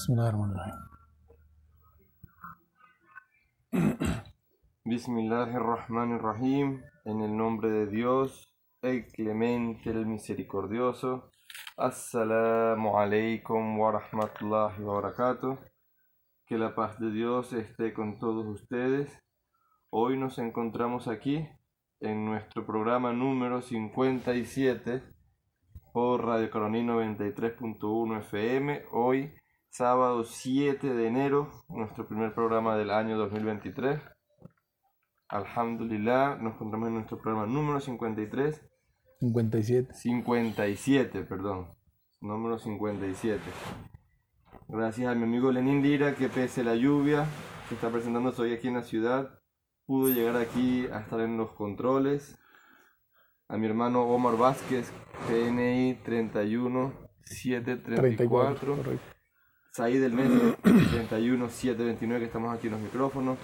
Bismillahirrahmanirrahim. Bismillahirrahmanirrahim. En el nombre de Dios, el clemente, el misericordioso. Assalamu alaikum wa rahmatullahi wa. Que la paz de Dios esté con todos ustedes. Hoy nos encontramos aquí en nuestro programa número 57 por Radio Caronino 93.1 FM. Hoy, sábado 7 de enero, nuestro primer programa del año 2023. Alhamdulillah, nos encontramos en nuestro programa número 53. 57. 57, perdón. Número 57. Gracias a mi amigo Lenín Lira que pese la lluvia que está presentándose hoy aquí en la ciudad, pudo llegar aquí a estar en los controles. A mi hermano Omar Vázquez, PNI 31 734. Said del mes 31 729 que estamos aquí en los micrófonos.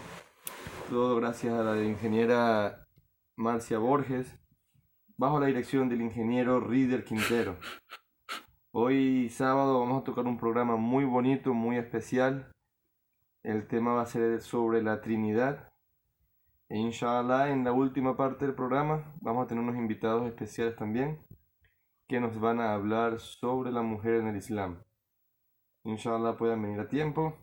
Todo gracias a la ingeniera Marcia Borges, bajo la dirección del ingeniero Rider Quintero. Hoy sábado vamos a tocar un programa muy bonito, muy especial. El tema va a ser sobre la Trinidad. E inshallah, en la última parte del programa vamos a tener unos invitados especiales también que nos van a hablar sobre la mujer en el Islam. Inshallah puedan venir a tiempo.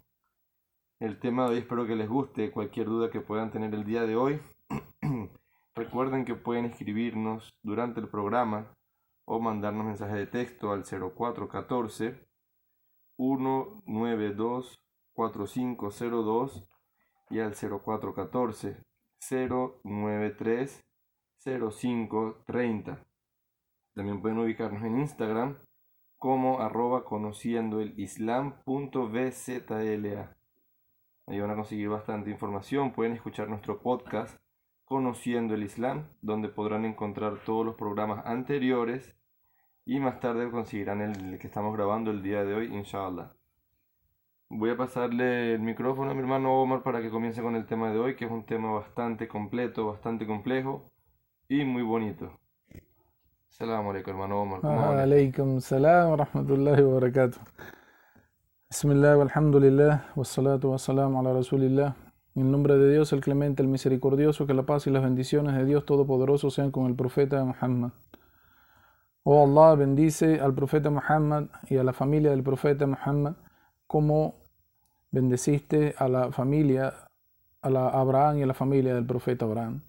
El tema de hoy espero que les guste. Cualquier duda que puedan tener el día de hoy, recuerden que pueden escribirnos durante el programa o mandarnos mensaje de texto al 0414 192 4502 y al 0414 093 0530. También pueden ubicarnos en Instagram como arroba conociendo el islam.vzla. Ahí van a conseguir bastante información. Pueden escuchar nuestro podcast Conociendo el Islam, donde podrán encontrar todos los programas anteriores y más tarde conseguirán el que estamos grabando el día de hoy, inshallah. Voy a pasarle el micrófono a mi hermano Omar para que comience con el tema de hoy, que es un tema bastante completo, bastante complejo y muy bonito. Salam alaikum, hermano Omar. Alaikum salam wa rahmatullahi wa barakatuh. Bismillah, alhamdulillah, wassalatu wassalamu ala rasulillah. En nombre de Dios, el clemente, el misericordioso, que la paz y las bendiciones de Dios Todopoderoso sean con el profeta Muhammad. Oh Allah, bendice al profeta Muhammad y a la familia del profeta Muhammad, como bendeciste a la familia, a la Abraham y a la familia del profeta Abraham.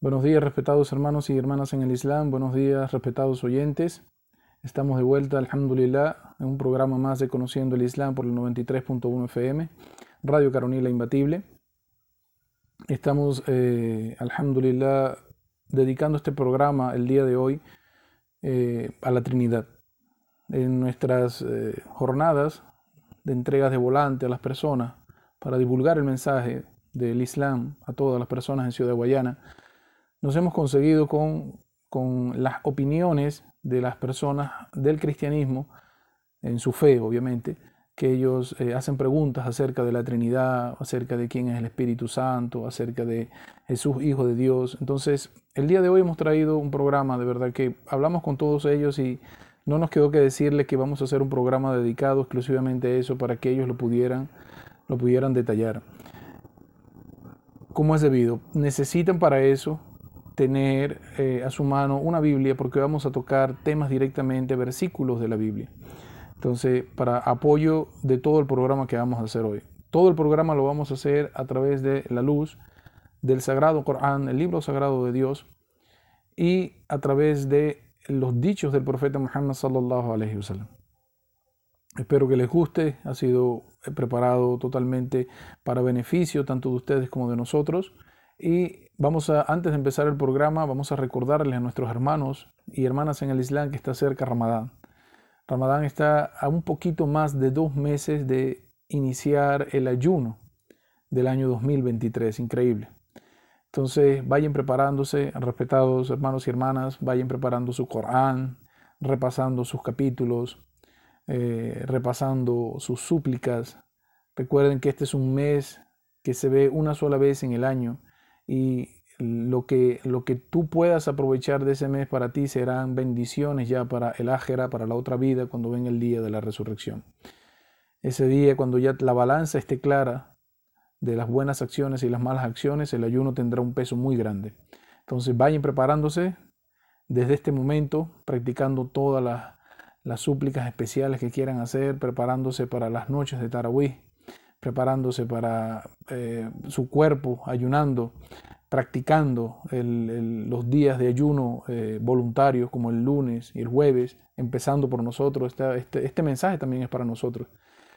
Buenos días, respetados hermanos y hermanas en el Islam. Buenos días, respetados oyentes. Estamos de vuelta, alhamdulillah, en un programa más de Conociendo el Islam por el 93.1 FM. Radio Caronila Imbatible. Estamos, eh, alhamdulillah, dedicando este programa el día de hoy eh, a la Trinidad. En nuestras eh, jornadas de entregas de volante a las personas para divulgar el mensaje del Islam a todas las personas en Ciudad Guayana, nos hemos conseguido con, con las opiniones de las personas del cristianismo, en su fe obviamente, que ellos eh, hacen preguntas acerca de la Trinidad, acerca de quién es el Espíritu Santo, acerca de Jesús, Hijo de Dios. Entonces, el día de hoy hemos traído un programa, de verdad que hablamos con todos ellos y no nos quedó que decirles que vamos a hacer un programa dedicado exclusivamente a eso para que ellos lo pudieran, lo pudieran detallar. ¿Cómo es debido? Necesitan para eso tener eh, a su mano una Biblia porque vamos a tocar temas directamente, versículos de la Biblia. Entonces, para apoyo de todo el programa que vamos a hacer hoy. Todo el programa lo vamos a hacer a través de la luz del Sagrado Corán, el libro sagrado de Dios, y a través de los dichos del profeta Muhammad sallallahu alaihi wasallam. Espero que les guste, ha sido preparado totalmente para beneficio tanto de ustedes como de nosotros. Y vamos a, antes de empezar el programa, vamos a recordarles a nuestros hermanos y hermanas en el Islam que está cerca Ramadán. Ramadán está a un poquito más de dos meses de iniciar el ayuno del año 2023, increíble. Entonces vayan preparándose, respetados hermanos y hermanas, vayan preparando su Corán, repasando sus capítulos, eh, repasando sus súplicas. Recuerden que este es un mes que se ve una sola vez en el año y lo que, lo que tú puedas aprovechar de ese mes para ti serán bendiciones ya para el ágera, para la otra vida, cuando venga el día de la resurrección. Ese día, cuando ya la balanza esté clara de las buenas acciones y las malas acciones, el ayuno tendrá un peso muy grande. Entonces vayan preparándose desde este momento, practicando todas las, súplicas especiales que quieran hacer, preparándose para las noches de Taraweeh, preparándose para eh, su cuerpo, ayunando, practicando los días de ayuno eh, voluntarios como el lunes y el jueves, empezando por nosotros. Este, este, mensaje también es para nosotros,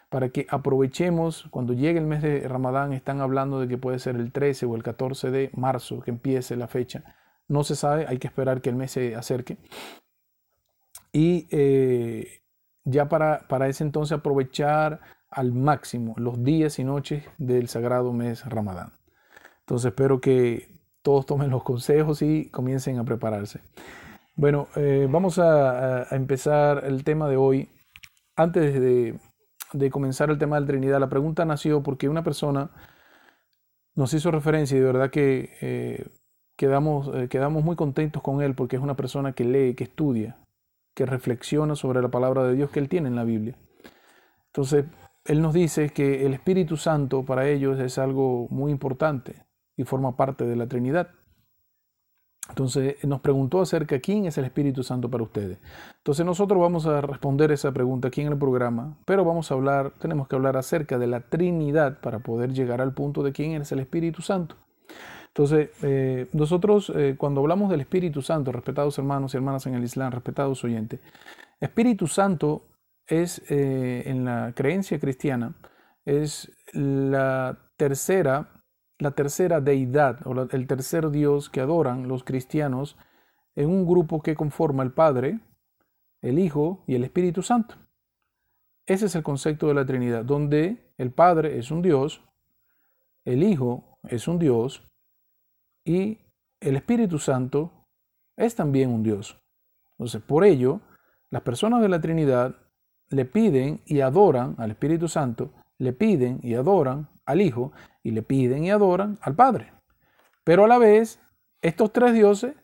para que aprovechemos cuando llegue el mes de Ramadán, están hablando de que puede ser el 13 o el 14 de marzo que empiece la fecha. No se sabe, hay que esperar que el mes se acerque. Y eh, ya para, para ese entonces aprovechar al máximo los días y noches del sagrado mes Ramadán. Entonces espero que todos tomen los consejos y comiencen a prepararse. Bueno, eh, vamos a, empezar el tema de hoy. Antes de, comenzar el tema de Trinidad, la pregunta nació porque una persona nos hizo referencia y de verdad que eh, quedamos, eh, quedamos muy contentos con él porque es una persona que lee, que estudia, que reflexiona sobre la palabra de Dios que él tiene en la Biblia. Entonces, él nos dice que el Espíritu Santo para ellos es algo muy importante y forma parte de la Trinidad. Entonces nos preguntó acerca de quién es el Espíritu Santo para ustedes. Entonces nosotros vamos a responder esa pregunta aquí en el programa, pero vamos a hablar, tenemos que hablar acerca de la Trinidad para poder llegar al punto de quién es el Espíritu Santo. Entonces, eh, nosotros eh, cuando hablamos del Espíritu Santo, respetados hermanos y hermanas en el Islam, respetados oyentes, Espíritu Santo es, eh, en la creencia cristiana, es la tercera la tercera deidad o el tercer Dios que adoran los cristianos en un grupo que conforma el Padre, el Hijo y el Espíritu Santo. Ese es el concepto de la Trinidad, donde el Padre es un Dios, el Hijo es un Dios y el Espíritu Santo es también un Dios. Entonces, por ello, las personas de la Trinidad le piden y adoran al Espíritu Santo, le piden y adoran al Hijo y le piden y adoran al Padre. Pero a la vez, estos tres dioses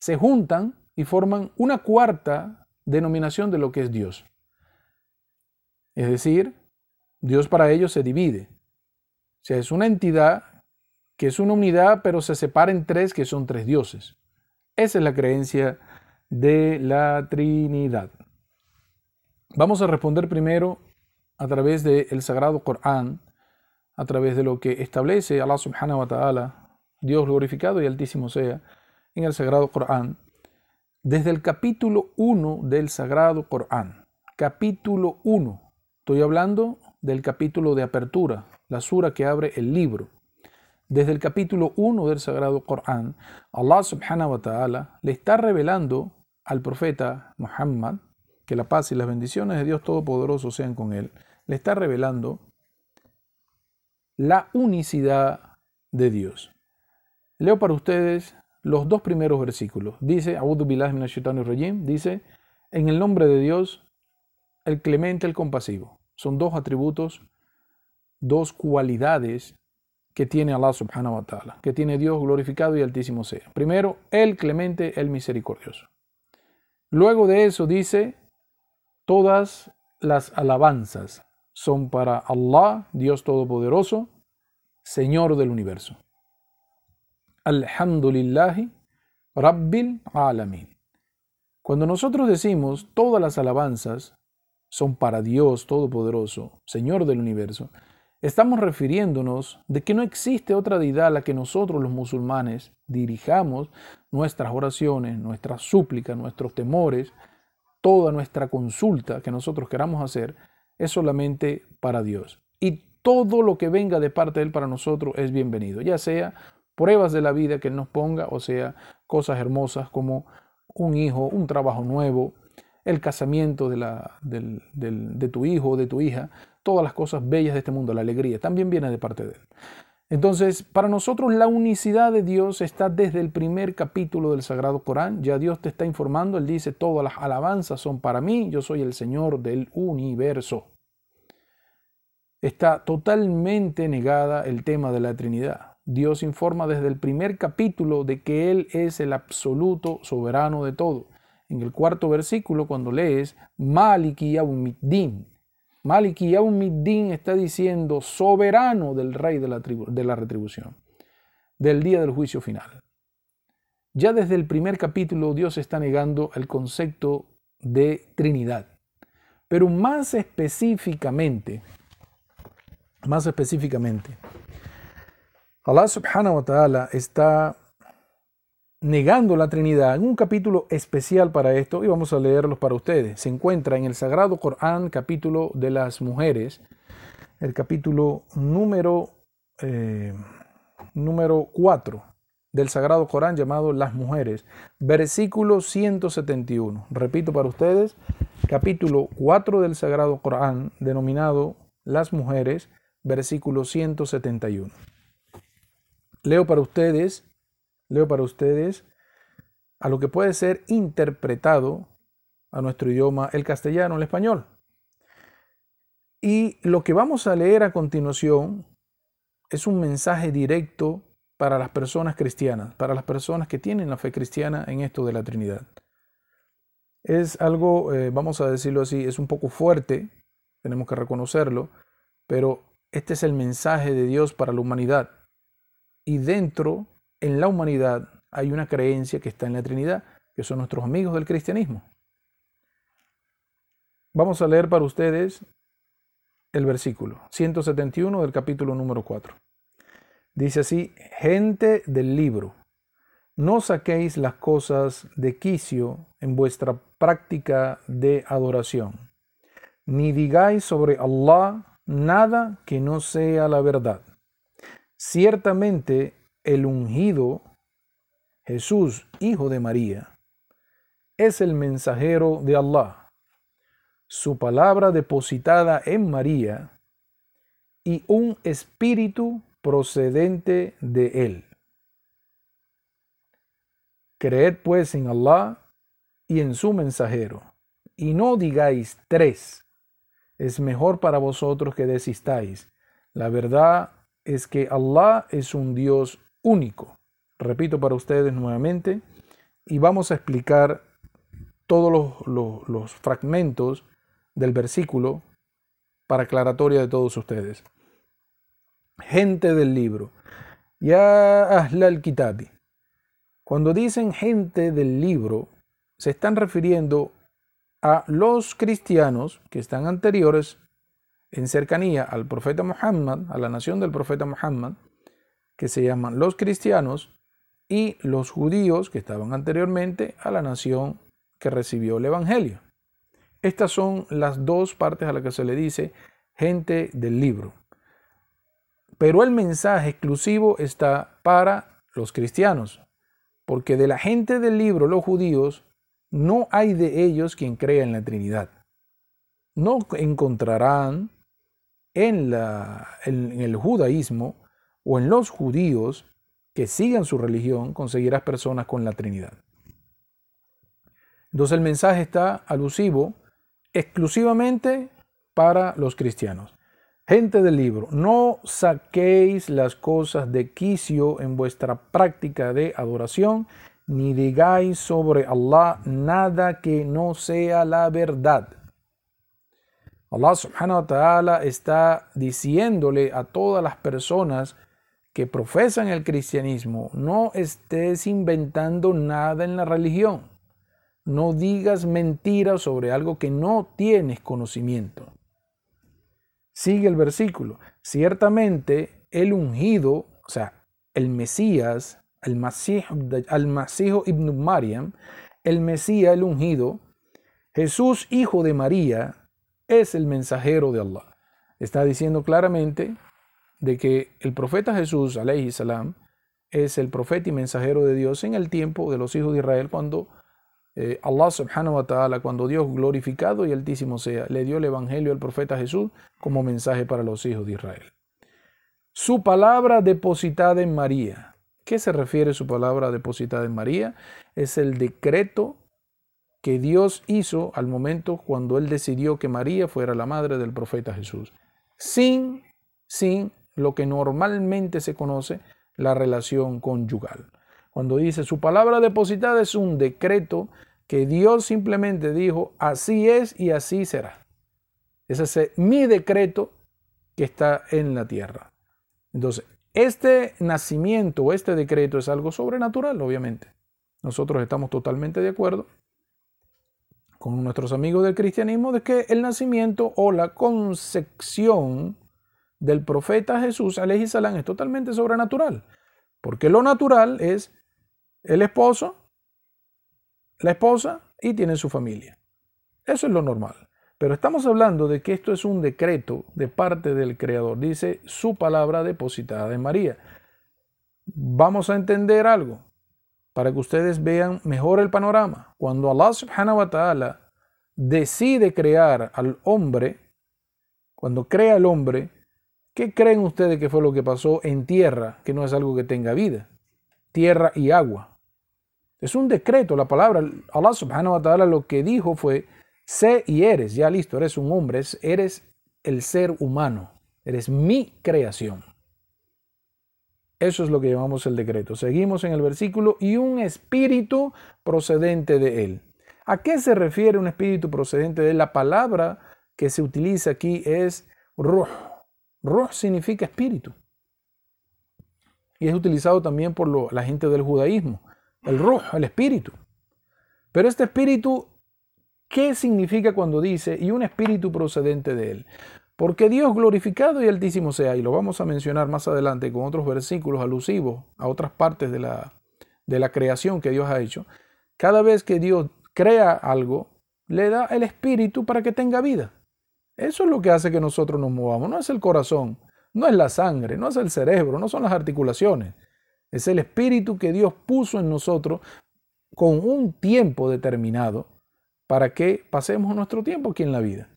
se juntan y forman una cuarta denominación de lo que es Dios. Es decir, Dios para ellos se divide. O sea, es una entidad que es una unidad, pero se separa en tres que son tres dioses. Esa es la creencia de la Trinidad. Vamos a responder primero a través del Sagrado Corán, a través de lo que establece Allah subhanahu wa ta'ala, Dios glorificado y altísimo sea, en el Sagrado Corán, desde el capítulo 1 del Sagrado Corán. Capítulo 1. Estoy hablando del capítulo de apertura, la sura que abre el libro. Desde el capítulo 1 del Sagrado Corán, Allah subhanahu wa ta'ala le está revelando al profeta Muhammad, que la paz y las bendiciones de Dios Todopoderoso sean con él, le está revelando la unicidad de Dios. Leo para ustedes los dos primeros versículos. Dice, dice, en el nombre de Dios, el clemente, el compasivo. Son dos atributos, dos cualidades que tiene Allah subhanahu wa ta'ala, que tiene Dios glorificado y altísimo sea. Primero, el clemente, el misericordioso. Luego de eso dice, todas las alabanzas son para Allah, Dios Todopoderoso, Señor del universo. Alhamdulillahi Rabbil Alamin. Cuando nosotros decimos todas las alabanzas son para Dios Todopoderoso, Señor del universo, estamos refiriéndonos de que no existe otra deidad a la que nosotros los musulmanes dirijamos nuestras oraciones, nuestras súplicas, nuestros temores, toda nuestra consulta que nosotros queramos hacer, es solamente para Dios. Y todo lo que venga de parte de Él para nosotros es bienvenido, ya sea pruebas de la vida que Él nos ponga, o sea, cosas hermosas como un hijo, un trabajo nuevo, el casamiento de, la, de tu hijo o de tu hija, todas las cosas bellas de este mundo, la alegría, también viene de parte de Él. Entonces, para nosotros la unicidad de Dios está desde el primer capítulo del Sagrado Corán. Ya Dios te está informando, Él dice, todas las alabanzas son para mí, yo soy el Señor del universo. Está totalmente negada el tema de la Trinidad. Dios informa desde el primer capítulo de que Él es el absoluto soberano de todo. En el cuarto versículo, cuando lees Maliki Yawmiddin, Maliki Yaumiddin está diciendo soberano del rey de la, de la retribución, del día del juicio final. Ya desde el primer capítulo Dios está negando el concepto de Trinidad. Pero más específicamente, más específicamente, Allah subhanahu wa ta'ala está negando la Trinidad en un capítulo especial para esto y vamos a leerlos para ustedes. Se encuentra en el Sagrado Corán, capítulo de las mujeres, el capítulo número, eh, número 4 del Sagrado Corán llamado Las Mujeres, versículo 171. Repito para ustedes, capítulo 4 del Sagrado Corán denominado Las Mujeres, versículo 171. Leo para ustedes leo para ustedes a lo que puede ser interpretado a nuestro idioma, el castellano, el español. Y lo que vamos a leer a continuación es un mensaje directo para las personas cristianas, para las personas que tienen la fe cristiana en esto de la Trinidad. Es algo, eh, vamos a decirlo así, es un poco fuerte, tenemos que reconocerlo, pero este es el mensaje de Dios para la humanidad. Y dentro en la humanidad hay una creencia que está en la Trinidad, que son nuestros amigos del cristianismo. Vamos a leer para ustedes el versículo 171 del capítulo número 4. Dice así, gente del libro, no saquéis las cosas de quicio en vuestra práctica de adoración, ni digáis sobre Allah nada que no sea la verdad. Ciertamente el ungido, Jesús, hijo de María, es el mensajero de Allah, su palabra depositada en María y un espíritu procedente de él. Creed pues en Allah y en su mensajero, y no digáis tres, es mejor para vosotros que desistáis. La verdad es que Allah es un Dios único. Repito para ustedes nuevamente y vamos a explicar todos los, fragmentos del versículo para aclaratoria de todos ustedes. Gente del libro. Ya al kitabi. Cuando dicen gente del libro, se están refiriendo a los cristianos que están anteriores en cercanía al profeta Muhammad, a la nación del profeta Muhammad, que se llaman los cristianos, y los judíos que estaban anteriormente a la nación que recibió el Evangelio. Estas son las dos partes a las que se le dice gente del libro. Pero el mensaje exclusivo está para los cristianos, porque de la gente del libro, los judíos, no hay de ellos quien crea en la Trinidad. No encontrarán en, la, en el judaísmo o en los judíos que sigan su religión, conseguirás personas con la Trinidad. Entonces el mensaje está alusivo exclusivamente para los cristianos. Gente del libro, no saquéis las cosas de quicio en vuestra práctica de adoración, ni digáis sobre Allah nada que no sea la verdad. Allah subhanahu wa ta'ala está diciéndole a todas las personas que profesan el cristianismo, no estés inventando nada en la religión. No digas mentiras sobre algo que no tienes conocimiento. Sigue el versículo. Ciertamente el ungido, o sea, el Mesías, el Masío ibn Mariam, el Mesías, el ungido, Jesús, hijo de María, es el mensajero de Allah. Está diciendo claramente de que el profeta Jesús, alayhi salam, es el profeta y mensajero de Dios en el tiempo de los hijos de Israel cuando eh, Allah subhanahu wa ta'ala, cuando Dios glorificado y altísimo sea, le dio el evangelio al profeta Jesús como mensaje para los hijos de Israel. Su palabra depositada en María. ¿Qué se refiere su palabra depositada en María? Es el decreto que Dios hizo al momento cuando Él decidió que María fuera la madre del profeta Jesús, sin, sin lo que normalmente se conoce la relación conyugal. Cuando dice su palabra depositada es un decreto que Dios simplemente dijo, así es y así será. Es ese mi decreto que está en la tierra. Entonces, este nacimiento o este decreto es algo sobrenatural, obviamente. Nosotros estamos totalmente de acuerdo con nuestros amigos del cristianismo de que el nacimiento o la concepción del profeta Jesús, salam, es totalmente sobrenatural. Porque lo natural es el esposo, la esposa y tienen su familia. Eso es lo normal. Pero estamos hablando de que esto es un decreto de parte del Creador. Dice su palabra depositada en María. Vamos a entender algo para que ustedes vean mejor el panorama. Cuando Allah subhanahu wa ta'ala decide crear al hombre, cuando crea al hombre, ¿qué creen ustedes que fue lo que pasó en tierra, que no es algo que tenga vida? Tierra y agua. Es un decreto, la palabra, Allah subhanahu wa ta'ala lo que dijo fue, Sé y eres, ya listo, eres un hombre, eres el ser humano, eres mi creación. Eso es lo que llamamos el decreto. Seguimos en el versículo y un espíritu procedente de él. ¿A qué se refiere un espíritu procedente de él? La palabra que se utiliza aquí es ruh. Ruh significa espíritu. Y es utilizado también por la gente del judaísmo. El ruh, el espíritu. Pero este espíritu ¿Qué significa cuando dice y un espíritu procedente de él? Porque Dios glorificado y altísimo sea, y lo vamos a mencionar más adelante con otros versículos alusivos a otras partes de la, de la creación que Dios ha hecho, cada vez que Dios crea algo, le da el espíritu para que tenga vida. Eso es lo que hace que nosotros nos movamos, no es el corazón, no es la sangre, no es el cerebro, no son las articulaciones. Es el espíritu que Dios puso en nosotros con un tiempo determinado para que pasemos nuestro tiempo aquí en la vida.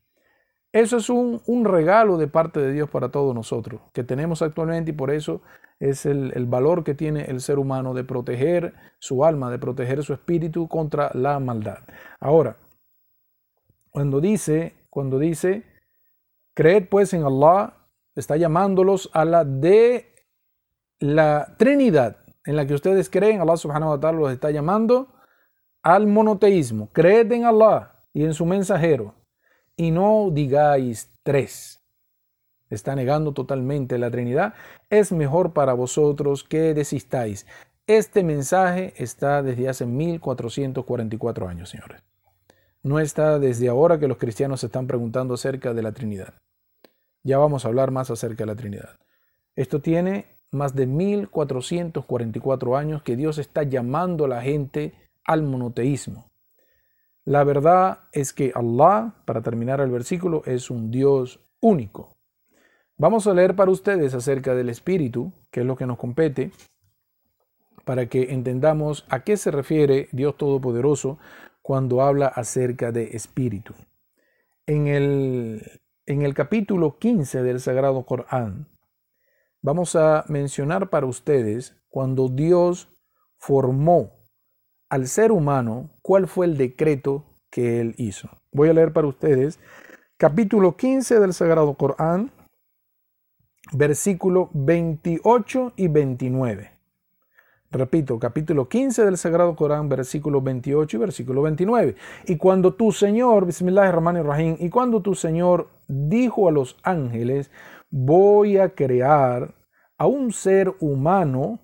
Eso es un, regalo de parte de Dios para todos nosotros, que tenemos actualmente y por eso es el, valor que tiene el ser humano de proteger su alma, de proteger su espíritu contra la maldad. Ahora, cuando dice, cuando dice, creed pues en Allah, está llamándolos a la de la Trinidad, en la que ustedes creen, Allah subhanahu wa ta'ala los está llamando al monoteísmo, creed en Allah y en su mensajero, y no digáis tres. Está negando totalmente la Trinidad. Es mejor para vosotros que desistáis. Este mensaje está desde hace 1444 años, señores. No está desde ahora que los cristianos se están preguntando acerca de la Trinidad. Ya vamos a hablar más acerca de la Trinidad. Esto tiene más de 1444 años que Dios está llamando a la gente al monoteísmo. La verdad es que Allah, para terminar el versículo, es un Dios único. Vamos a leer para ustedes acerca del Espíritu, que es lo que nos compete, para que entendamos a qué se refiere Dios Todopoderoso cuando habla acerca de Espíritu. En el, en el capítulo 15 del Sagrado Corán, vamos a mencionar para ustedes cuando Dios formó al ser humano cuál fue el decreto que él hizo. Voy a leer para ustedes capítulo 15 del Sagrado Corán, versículo 28 y 29. Repito, capítulo 15 del Sagrado Corán, versículo 28 y versículo 29. Y cuando tu Señor, Bismillahirrahmanirrahim, y cuando tu Señor dijo a los ángeles, voy a crear a un ser humano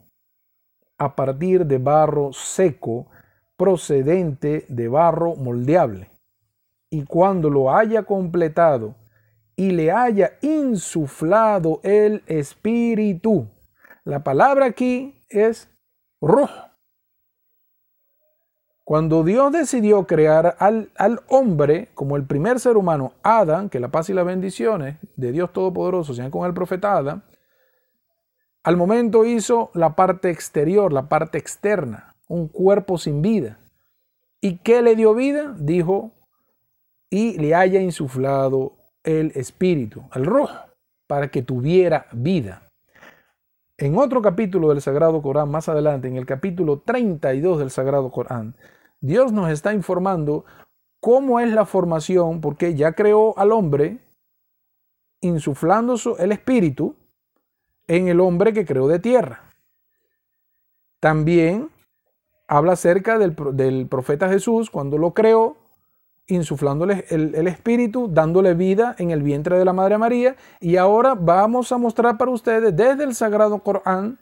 a partir de barro seco procedente de barro moldeable. Y cuando lo haya completado y le haya insuflado el espíritu, la palabra aquí es ruh. Cuando Dios decidió crear al, al, hombre como el primer ser humano, Adán, que la paz y las bendiciones de Dios Todopoderoso sean con el profeta Adán, al momento hizo la parte exterior, la parte externa, un cuerpo sin vida. ¿Y qué le dio vida? Dijo, y le haya insuflado el espíritu, el rojo, para que tuviera vida. En otro capítulo del Sagrado Corán, más adelante, en el capítulo 32 del Sagrado Corán, Dios nos está informando cómo es la formación, porque ya creó al hombre insuflando el espíritu, en el hombre que creó de tierra. También habla acerca del, profeta Jesús cuando lo creó insuflándole el, el, espíritu, dándole vida en el vientre de la Madre María. Y ahora vamos a mostrar para ustedes desde el Sagrado Corán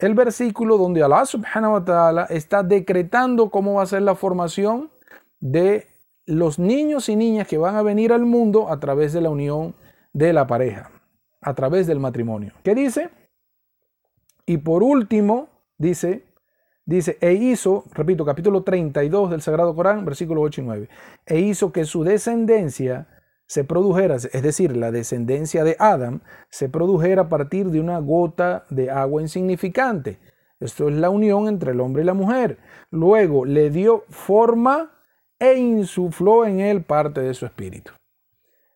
el versículo donde Allah subhanahu wa ta'ala está decretando cómo va a ser la formación de los niños y niñas que van a venir al mundo a través de la unión de la pareja, a través del matrimonio. ¿Qué dice? Y por último, dice, dice, e hizo, repito, capítulo 32 del Sagrado Corán, versículo 8 y 9, e hizo que su descendencia se produjera, es decir, la descendencia de Adam, se produjera a partir de una gota de agua insignificante. Esto es la unión entre el hombre y la mujer. Luego le dio forma e insufló en él parte de su espíritu.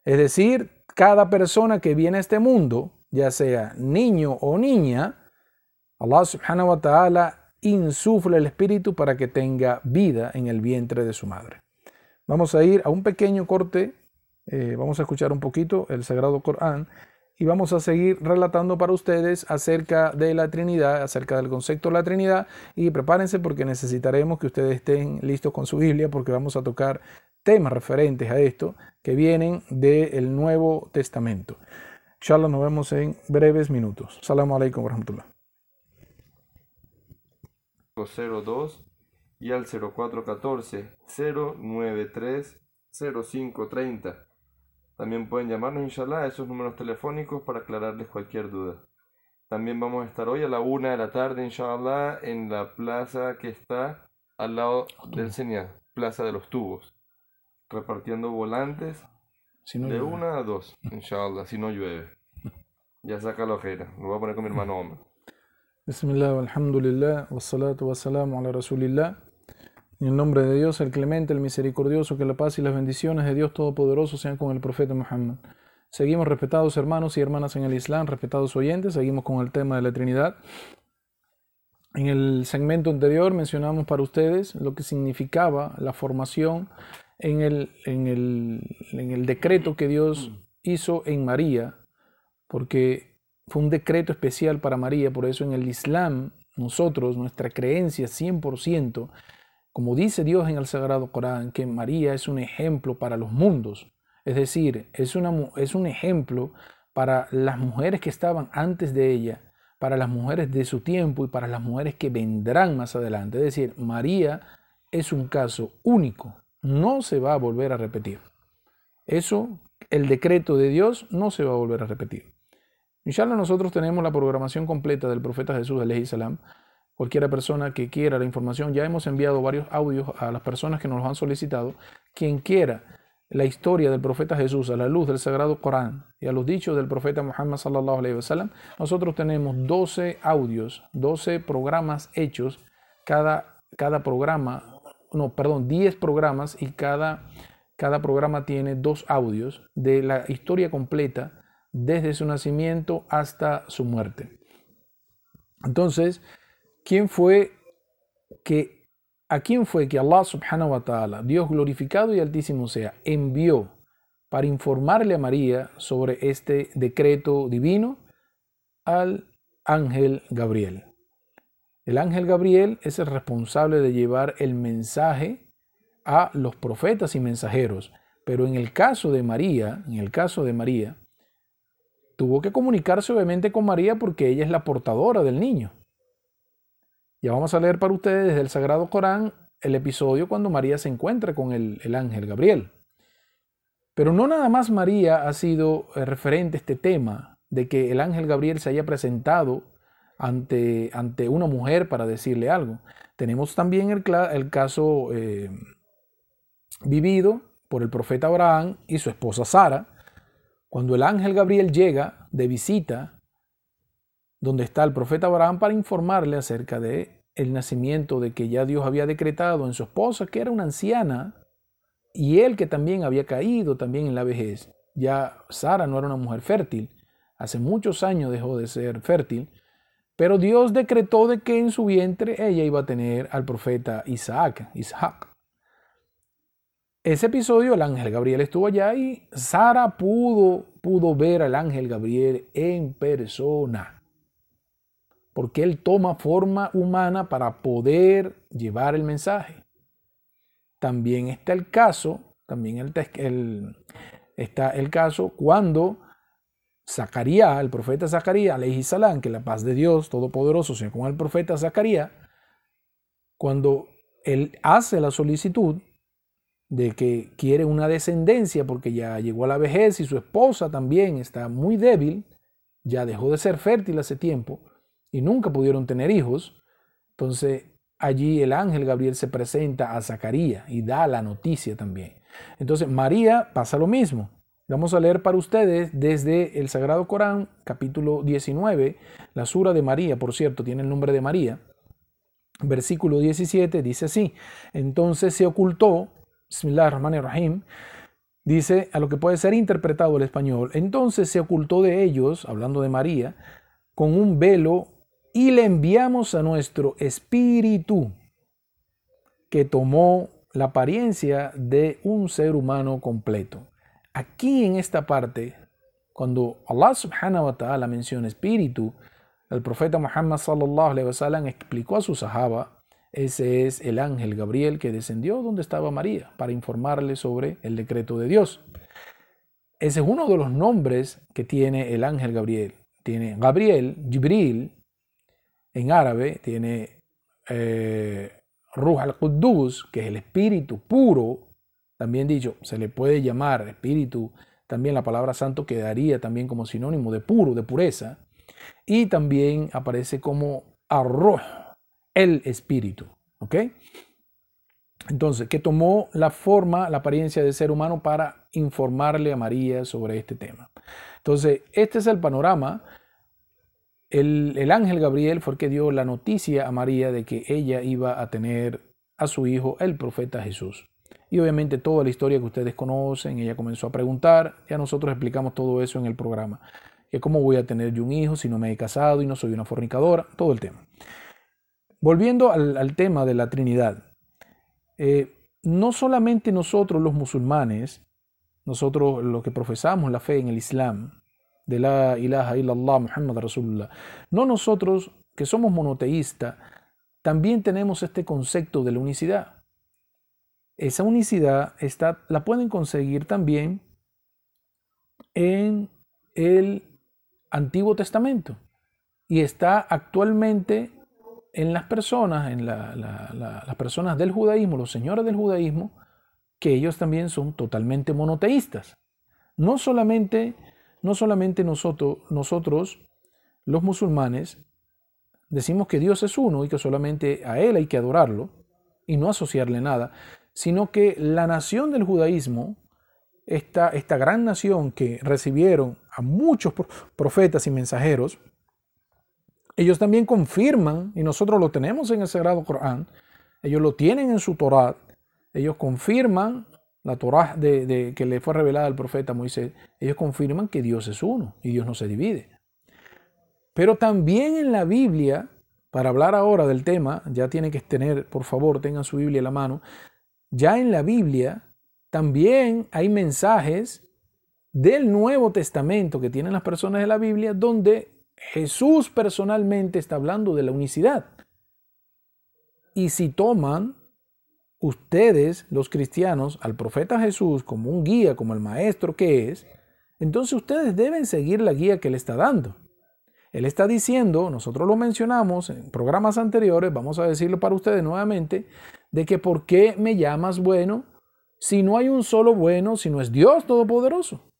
Es decir, cada persona que viene a este mundo, ya sea niño o niña, Allah subhanahu wa ta'ala insufla el espíritu para que tenga vida en el vientre de su madre. Vamos a ir a un pequeño corte, eh, vamos a escuchar un poquito el Sagrado Corán y vamos a seguir relatando para ustedes acerca de la Trinidad, acerca del concepto de la Trinidad y prepárense porque necesitaremos que ustedes estén listos con su Biblia porque vamos a tocar temas referentes a esto que vienen del Nuevo Testamento. Inshallah nos vemos en breves minutos. Salam alaikum wa rahmatullah. 02 y al 0414 093 0530. También pueden llamarnos, inshallah, a esos números telefónicos para aclararles cualquier duda. También vamos a estar hoy a la una de la tarde, inshallah, en la plaza que está al lado del señal, Plaza de los Tubos, repartiendo volantes de una a dos, inshallah, si no llueve. Ya saca la ojera, lo voy a poner con mi hermano Omar. Bismillah, alhamdulillah, wassalatu wassalamu ala rasulillah. En el nombre de Dios, el clemente, el misericordioso, que la paz y las bendiciones de Dios Todopoderoso sean con el profeta Muhammad. Seguimos respetados hermanos y hermanas en el Islam, respetados oyentes, seguimos con el tema de la Trinidad. En el segmento anterior mencionamos para ustedes lo que significaba la formación en el, en el, en el decreto que Dios hizo en María, porque fue un decreto especial para María, por eso en el Islam nosotros, nuestra creencia 100%, como dice Dios en el Sagrado Corán, que María es un ejemplo para los mundos. Es decir, es, una, es un ejemplo para las mujeres que estaban antes de ella, para las mujeres de su tiempo y para las mujeres que vendrán más adelante. Es decir, María es un caso único, no se va a volver a repetir. Eso, el decreto de Dios no se va a volver a repetir. Inshallah nosotros tenemos la programación completa del profeta Jesús, salam, cualquiera persona que quiera la información. Ya hemos enviado varios audios a las personas que nos los han solicitado. Quien quiera la historia del profeta Jesús a la luz del Sagrado Corán y a los dichos del profeta Muhammad sallallahu alaihi nosotros tenemos 12 audios, 12 programas hechos, cada, cada programa, no, perdón, 10 programas y cada, cada programa tiene dos audios de la historia completa desde su nacimiento hasta su muerte. Entonces, ¿Quién fue que a quién fue que Allah subhanahu wa ta'ala, Dios glorificado y altísimo sea, envió para informarle a María sobre este decreto divino al ángel Gabriel? El ángel Gabriel es el responsable de llevar el mensaje a los profetas y mensajeros, pero en el caso de María, en el caso de María, tuvo que comunicarse obviamente con María porque ella es la portadora del niño. Ya vamos a leer para ustedes desde el Sagrado Corán el episodio cuando María se encuentra con el, ángel Gabriel. Pero no nada más María ha sido eh, referente a este tema de que el ángel Gabriel se haya presentado ante, ante una mujer para decirle algo. Tenemos también el, el caso eh, vivido por el profeta Abraham y su esposa Sara, cuando el ángel Gabriel llega de visita donde está el profeta Abraham para informarle acerca de el nacimiento de que ya Dios había decretado en su esposa, que era una anciana, y él que también había caído también en la vejez. Ya Sara no era una mujer fértil, hace muchos años dejó de ser fértil, pero Dios decretó de que en su vientre ella iba a tener al profeta Isaac, Isaac. Ese episodio el ángel Gabriel estuvo allá y Sara pudo, pudo ver al ángel Gabriel en persona porque Él toma forma humana para poder llevar el mensaje. también está el caso, también el, está el caso cuando Zacarías, el profeta Zacarías, salam, que la paz de Dios Todopoderoso sea con el profeta Zacarías, cuando él hace la solicitud de que quiere una descendencia porque ya llegó a la vejez y su esposa también está muy débil, ya dejó de ser fértil hace tiempo y nunca pudieron tener hijos, entonces allí el ángel Gabriel se presenta a Zacarías y da la noticia también. Entonces María pasa lo mismo. Vamos a leer para ustedes desde el Sagrado Corán, capítulo 19, la sura de María, por cierto, tiene el nombre de María. Versículo 17 dice así: Entonces se ocultó, Bismillah ar rahim dice a lo que puede ser interpretado el español. Entonces se ocultó de ellos, hablando de María, con un velo y le enviamos a nuestro espíritu que tomó la apariencia de un ser humano completo. Aquí en esta parte, cuando Allah subhanahu wa ta'ala menciona espíritu, el profeta Muhammad sallallahu alaihi wasallam explicó a su sahaba, ese es el ángel Gabriel que descendió donde estaba María para informarle sobre el decreto de Dios. Ese es uno de los nombres que tiene el ángel Gabriel. Tiene Gabriel, Jibril, en árabe, tiene eh, Ruh al-Quddus, que es el espíritu puro, también dicho, se le puede llamar espíritu, también la palabra santo quedaría también como sinónimo de puro, de pureza. Y también aparece como arroz, el espíritu. ¿Ok? Entonces, que tomó la forma, la apariencia de ser humano para informarle a María sobre este tema. Entonces, este es el panorama. El, el, ángel Gabriel fue el que dio la noticia a María de que ella iba a tener a su hijo, el profeta Jesús. Y obviamente toda la historia que ustedes conocen, ella comenzó a preguntar, ya nosotros explicamos todo eso en el programa, que cómo voy a tener yo un hijo si no me he casado y no soy una fornicadora, todo el tema. Volviendo al, tema de la Trinidad, eh, no solamente nosotros los musulmanes, nosotros los que profesamos la fe en el Islam, de la ilaha illallah Muhammad Rasulullah, no nosotros que somos monoteístas, también tenemos este concepto de la unicidad. Esa unicidad está, la pueden conseguir también en el Antiguo Testamento y está actualmente en las personas, en las personas del judaísmo, los señores del judaísmo, que ellos también son totalmente monoteístas. No solamente, no solamente nosotros, nosotros, los musulmanes, decimos que Dios es uno y que solamente a Él hay que adorarlo y no asociarle nada, sino que la nación del judaísmo, esta, esta gran nación que recibieron a muchos profetas y mensajeros, ellos también confirman, y nosotros lo tenemos en el Sagrado Corán, ellos lo tienen en su Torah, ellos confirman la Torah de, que le fue revelada al profeta Moisés, ellos confirman que Dios es uno y Dios no se divide. Pero también en la Biblia, para hablar ahora del tema, ya tienen que tener, por favor, tengan su Biblia a la mano, ya en la Biblia también hay mensajes del Nuevo Testamento que tienen las personas de la Biblia donde Jesús personalmente está hablando de la unicidad. Y si toman ustedes, los cristianos, al profeta Jesús como un guía, como el maestro que es, entonces ustedes deben seguir la guía que él está dando. Él está diciendo, nosotros lo mencionamos en programas anteriores, vamos a decirlo para ustedes nuevamente, de que por qué me llamas bueno si no hay un solo bueno, si no es Dios Todopoderoso.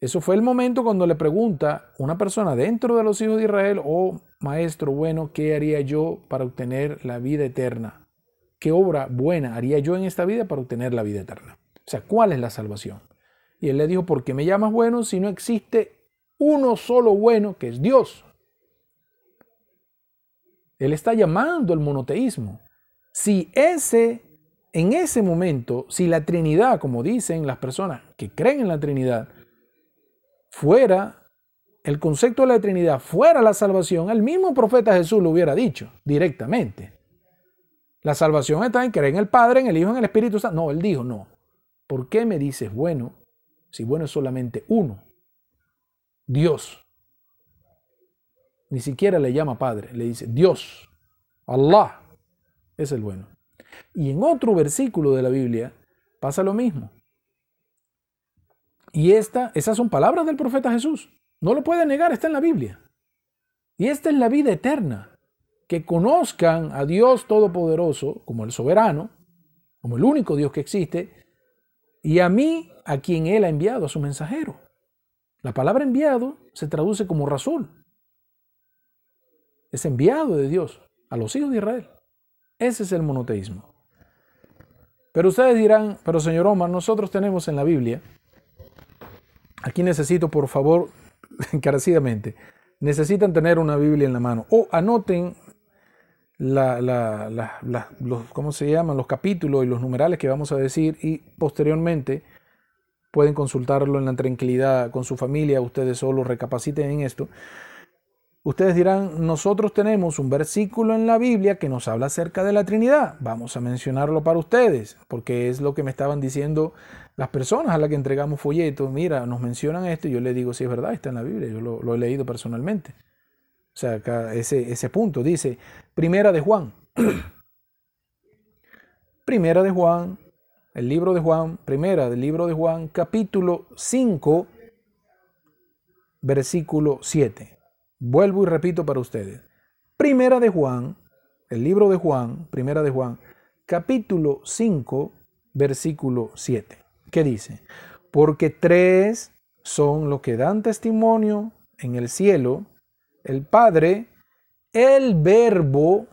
Eso fue el momento cuando le pregunta una persona dentro de los hijos de Israel, oh maestro bueno, ¿qué haría yo para obtener la vida eterna? ¿Qué obra buena haría yo en esta vida para obtener la vida eterna? O sea, ¿cuál es la salvación? Y él le dijo, ¿por qué me llamas bueno si no existe uno solo bueno que es Dios? Él está llamando al monoteísmo. Si ese, en ese momento, si la Trinidad, como dicen las personas que creen en la Trinidad, fuera, el concepto de la Trinidad fuera la salvación, el mismo profeta Jesús lo hubiera dicho directamente. La salvación está en creer en el Padre, en el Hijo, en el Espíritu Santo. No, él dijo, no. ¿Por qué me dices bueno si bueno es solamente uno? Dios. Ni siquiera le llama Padre, le dice Dios, Allah. es el bueno. Y en otro versículo de la Biblia pasa lo mismo. Y esta, esas son palabras del profeta Jesús. No lo puede negar, está en la Biblia. Y esta es la vida eterna, que conozcan a Dios Todopoderoso como el soberano, como el único Dios que existe, y a mí, a quien Él ha enviado, a su mensajero. La palabra enviado se traduce como razón. Es enviado de Dios a los hijos de Israel. Ese es el monoteísmo. Pero ustedes dirán, pero señor Omar, nosotros tenemos en la Biblia, aquí necesito por favor, encarecidamente, necesitan tener una Biblia en la mano o anoten la, los, ¿cómo se llaman? los capítulos y los numerales que vamos a decir y posteriormente pueden consultarlo en la tranquilidad con su familia, ustedes solo recapaciten en esto. Ustedes dirán, nosotros tenemos un versículo en la Biblia que nos habla acerca de la Trinidad. Vamos a mencionarlo para ustedes, porque es lo que me estaban diciendo las personas a las que entregamos folletos. Mira, nos mencionan esto y yo le digo, si es verdad, está en la Biblia, yo lo, he leído personalmente. O sea, acá ese, ese punto dice, primera de Juan. primera de Juan, el libro de Juan, primera del libro de Juan, capítulo 5, versículo 7. Vuelvo y repito para ustedes. Primera de Juan, el libro de Juan, primera de Juan, capítulo 5, versículo 7. ¿Qué dice? Porque tres son los que dan testimonio en el cielo, el Padre, el Verbo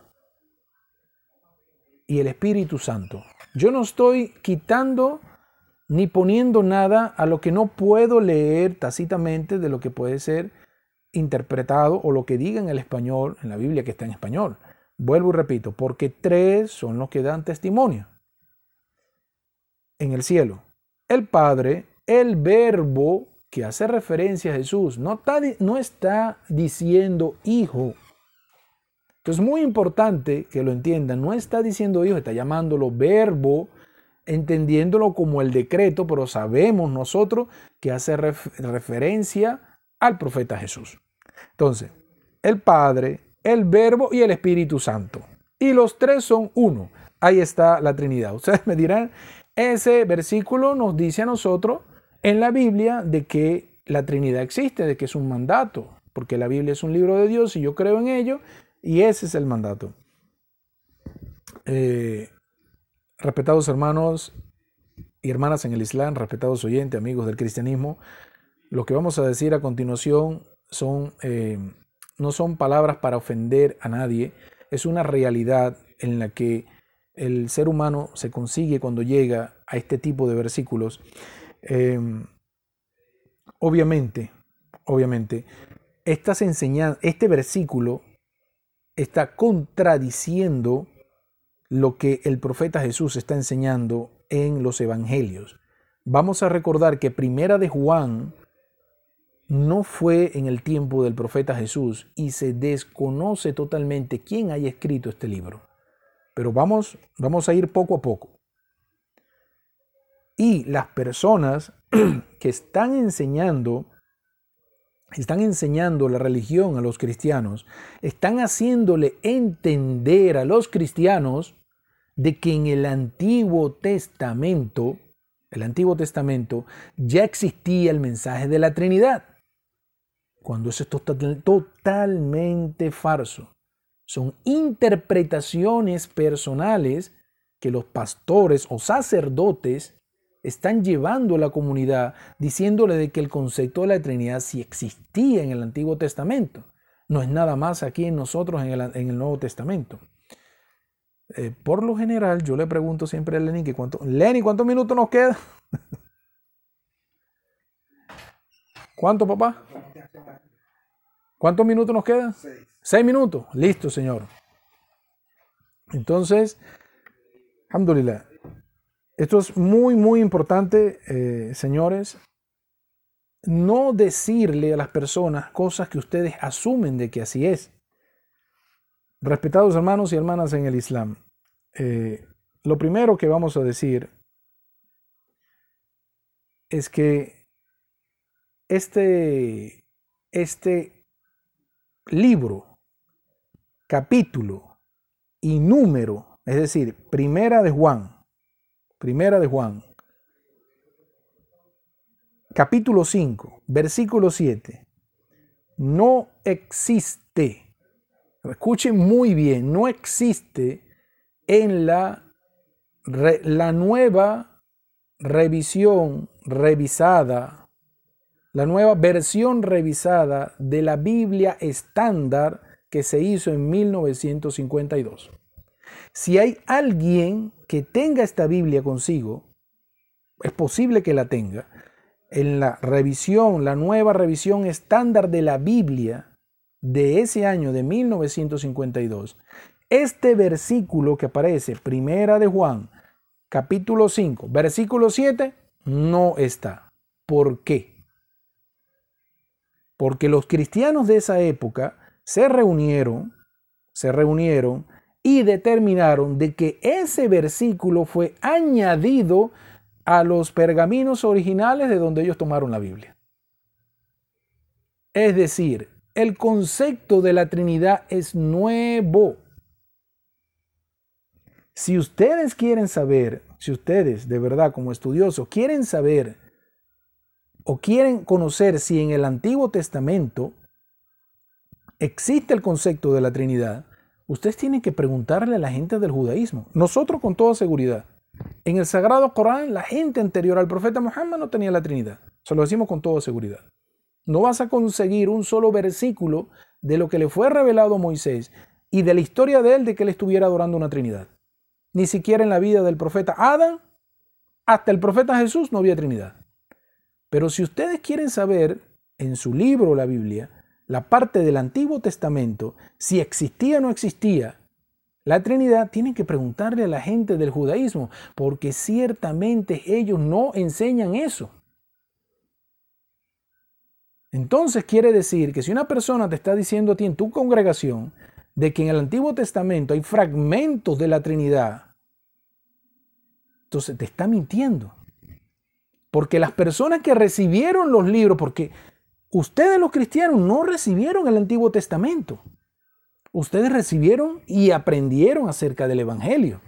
y el Espíritu Santo. Yo no estoy quitando ni poniendo nada a lo que no puedo leer tácitamente de lo que puede ser interpretado o lo que diga en el español, en la Biblia que está en español. Vuelvo y repito, porque tres son los que dan testimonio en el cielo. El Padre, el Verbo que hace referencia a Jesús, no está, no está diciendo hijo. Entonces es muy importante que lo entiendan, no está diciendo hijo, está llamándolo verbo, entendiéndolo como el decreto, pero sabemos nosotros que hace referencia al profeta Jesús. Entonces, el Padre, el Verbo y el Espíritu Santo. Y los tres son uno. Ahí está la Trinidad. Ustedes me dirán, ese versículo nos dice a nosotros en la Biblia de que la Trinidad existe, de que es un mandato, porque la Biblia es un libro de Dios y yo creo en ello, y ese es el mandato. Eh, respetados hermanos y hermanas en el Islam, respetados oyentes, amigos del cristianismo, lo que vamos a decir a continuación son, eh, no son palabras para ofender a nadie, es una realidad en la que el ser humano se consigue cuando llega a este tipo de versículos. Em, obviamente, obviamente, estas este versículo está contradiciendo lo que el profeta Jesús está enseñando en los evangelios. Vamos a recordar que Primera de Juan no fue en el tiempo del profeta Jesús y se desconoce totalmente quién haya escrito este libro. Pero vamos, vamos a ir poco a poco. Y las personas que están enseñando, están enseñando la religión a los cristianos, están haciéndole entender a los cristianos de que en el Antiguo Testamento, el Antiguo Testamento, ya existía el mensaje de la Trinidad cuando es totalmente falso. Son interpretaciones personales que los pastores o sacerdotes están llevando a la comunidad diciéndole de que el concepto de la Trinidad sí existía en el Antiguo Testamento. No es nada más aquí en nosotros en el, Nuevo Testamento. Eh, por lo general, yo le pregunto siempre a Lenny que cuánto, Lenny, ¿cuántos minutos nos queda? ¿Cuánto, papá? ¿Cuántos minutos nos quedan? Seis. minutos. Listo, Señor. Entonces, alhamdulillah. Esto es muy, muy importante, eh, señores. No decirle a las personas cosas que ustedes asumen de que así es. Respetados hermanos y hermanas en el Islam, eh, lo primero que vamos a decir es que este, este libro, capítulo y número es decir, primera de Juan, primera de Juan, capítulo 5, versículo 7, no existe, escuchen muy bien, no existe en la, la nueva revisión revisada, la nueva versión revisada de la Biblia estándar que se hizo en 1952. Si hay alguien que tenga esta Biblia consigo, es posible que la tenga, en la revisión, la nueva revisión estándar de la Biblia de ese año de 1952, este versículo que aparece, primera de Juan, capítulo 5, versículo 7, no está. ¿Por qué? Porque los cristianos de esa época se reunieron, se reunieron y determinaron de que ese versículo fue añadido a los pergaminos originales de donde ellos tomaron la Biblia. Es decir, el concepto de la Trinidad es nuevo. Si ustedes quieren saber, si ustedes de verdad como estudiosos quieren saber o quieren conocer si en el Antiguo Testamento existe el concepto de la Trinidad, ustedes tienen que preguntarle a la gente del judaísmo. Nosotros con toda seguridad. En el Sagrado Corán, la gente anterior al profeta Muhammad no tenía la Trinidad. Se lo decimos con toda seguridad. No vas a conseguir un solo versículo de lo que le fue revelado a Moisés y de la historia de él de que él estuviera adorando una Trinidad. Ni siquiera en la vida del profeta Adán, hasta el profeta Jesús no había Trinidad. Pero si ustedes quieren saber en su libro, la Biblia, la parte del Antiguo Testamento, si existía o no existía la Trinidad, tienen que preguntarle a la gente del judaísmo, porque ciertamente ellos no enseñan eso. Entonces quiere decir que si una persona te está diciendo a ti en tu congregación de que en el Antiguo Testamento hay fragmentos de la Trinidad, entonces te está mintiendo. Porque las personas que recibieron los libros, porque ustedes los cristianos no recibieron el Antiguo Testamento ustedes recibieron y aprendieron acerca del Evangelio.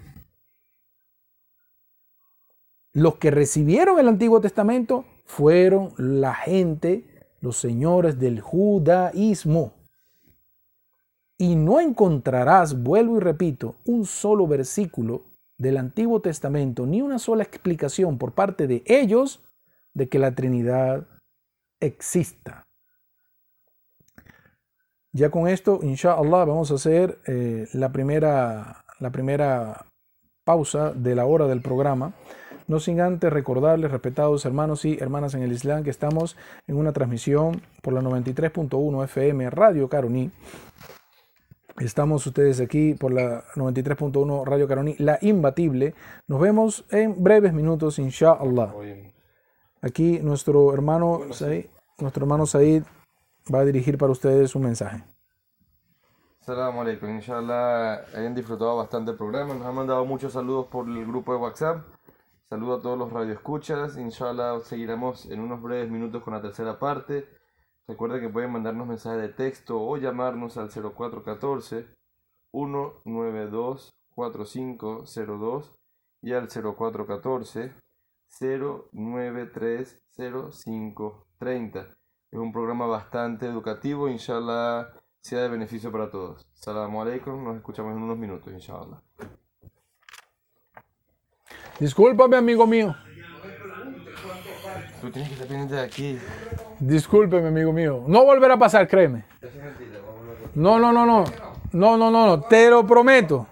Los que recibieron el Antiguo Testamento fueron la gente, los señores del judaísmo. Y no encontrarás, vuelvo y repito, un solo versículo del Antiguo Testamento, ni una sola explicación por parte de ellos de que la Trinidad exista. Ya con esto, inshallah, vamos a hacer eh, la, primera, la primera pausa de la hora del programa. No sin antes recordarles, respetados hermanos y hermanas en el Islam, que estamos en una transmisión por la 93.1 FM Radio Caroní. Estamos ustedes aquí por la 93.1 Radio Caroní, la imbatible. Nos vemos en breves minutos, inshallah. Aquí nuestro hermano Said, nuestro hermano Said va a dirigir para ustedes un mensaje. Salam alaikum, inshallah hayan disfrutado bastante el programa, nos han mandado muchos saludos por el grupo de WhatsApp, saludo a todos los radioescuchas, inshallah seguiremos en unos breves minutos con la tercera parte, recuerden que pueden mandarnos mensajes de texto o llamarnos al 0414 192 4502 y al 0414 093 0530 es un programa bastante educativo, inshallah sea de beneficio para todos. Salamu alaikum, nos escuchamos en unos minutos, inshallah. Discúlpame, amigo mío. Tú tienes que estar pendiente de aquí. Discúlpeme, amigo mío. No volverá a pasar, créeme. No, no, no, no. No, no, no, no. Te lo prometo.